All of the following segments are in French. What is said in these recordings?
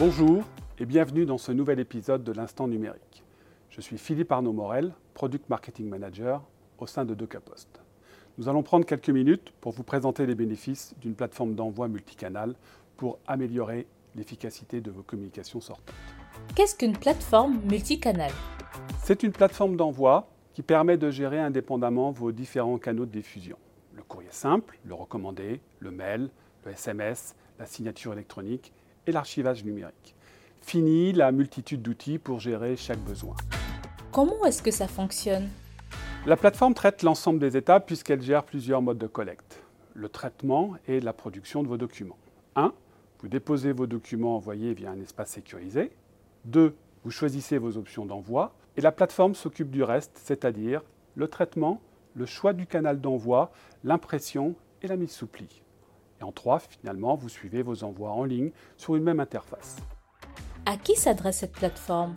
Bonjour et bienvenue dans ce nouvel épisode de l'Instant numérique. Je suis Philippe Arnaud Morel, Product Marketing Manager au sein de DocaPost. Nous allons prendre quelques minutes pour vous présenter les bénéfices d'une plateforme d'envoi multicanal pour améliorer l'efficacité de vos communications sortantes. Qu'est-ce qu'une plateforme multicanal C'est une plateforme d'envoi qui permet de gérer indépendamment vos différents canaux de diffusion. Le courrier simple, le recommandé, le mail, le SMS, la signature électronique et l'archivage numérique. Fini la multitude d'outils pour gérer chaque besoin. Comment est-ce que ça fonctionne? La plateforme traite l'ensemble des étapes puisqu'elle gère plusieurs modes de collecte. Le traitement et la production de vos documents. 1. Vous déposez vos documents envoyés via un espace sécurisé. 2. Vous choisissez vos options d'envoi. Et la plateforme s'occupe du reste, c'est-à-dire le traitement, le choix du canal d'envoi, l'impression et la mise sous pli. Et en 3, finalement, vous suivez vos envois en ligne sur une même interface. À qui s'adresse cette plateforme?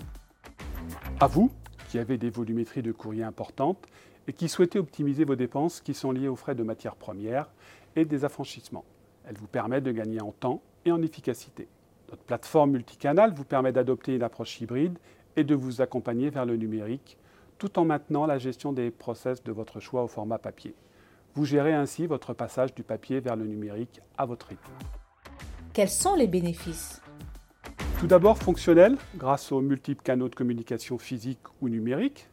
À vous, qui avez des volumétries de courrier importantes et qui souhaitez optimiser vos dépenses qui sont liées aux frais de matières premières et des affranchissements. Elle vous permet de gagner en temps et en efficacité. Notre plateforme multicanal vous permet d'adopter une approche hybride et de vous accompagner vers le numérique tout en maintenant la gestion des process de votre choix au format papier. Vous gérez ainsi votre passage du papier vers le numérique à votre rythme. Quels sont les bénéfices? Tout d'abord fonctionnel, grâce aux multiples canaux de communication physiques ou numériques,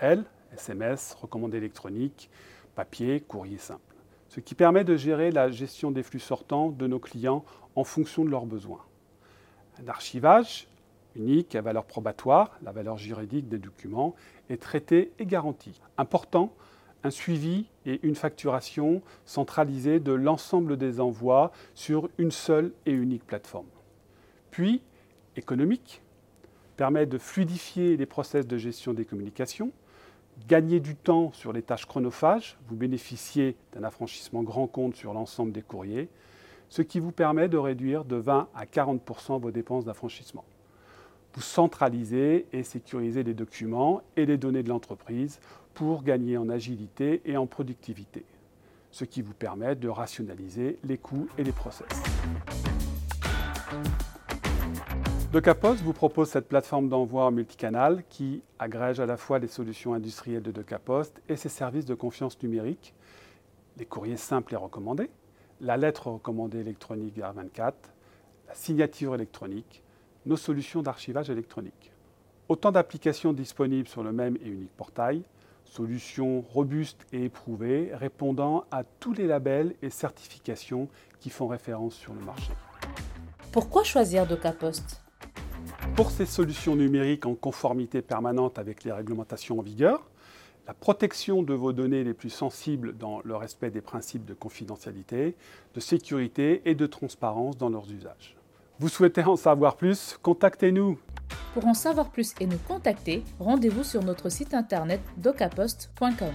email, SMS, recommandés électroniques, papier, courrier simple. Ce qui permet de gérer la gestion des flux sortants de nos clients en fonction de leurs besoins. Un archivage unique à valeur probatoire, la valeur juridique des documents, est traité et garanti. Important, un suivi et une facturation centralisée de l'ensemble des envois sur une seule et unique plateforme. Puis, économique, permet de fluidifier les process de gestion des communications, gagner du temps sur les tâches chronophages, vous bénéficiez d'un affranchissement grand compte sur l'ensemble des courriers, ce qui vous permet de réduire de 20 à 40% vos dépenses d'affranchissement. Vous centralisez et sécurisez les documents et les données de l'entreprise pour gagner en agilité et en productivité, ce qui vous permet de rationaliser les coûts et les process. DocaPost vous propose cette plateforme d'envoi multicanal qui agrège à la fois les solutions industrielles de DocaPost et ses services de confiance numérique, les courriers simples et recommandés, la lettre recommandée électronique R24, la signature électronique, nos solutions d'archivage électronique. Autant d'applications disponibles sur le même et unique portail, solutions robustes et éprouvées répondant à tous les labels et certifications qui font référence sur le marché. Pourquoi choisir DocaPost? Pour ces solutions numériques en conformité permanente avec les réglementations en vigueur, la protection de vos données les plus sensibles dans le respect des principes de confidentialité, de sécurité et de transparence dans leurs usages. Vous souhaitez en savoir plus Contactez-nous. Pour en savoir plus et nous contacter, rendez-vous sur notre site internet docapost.com.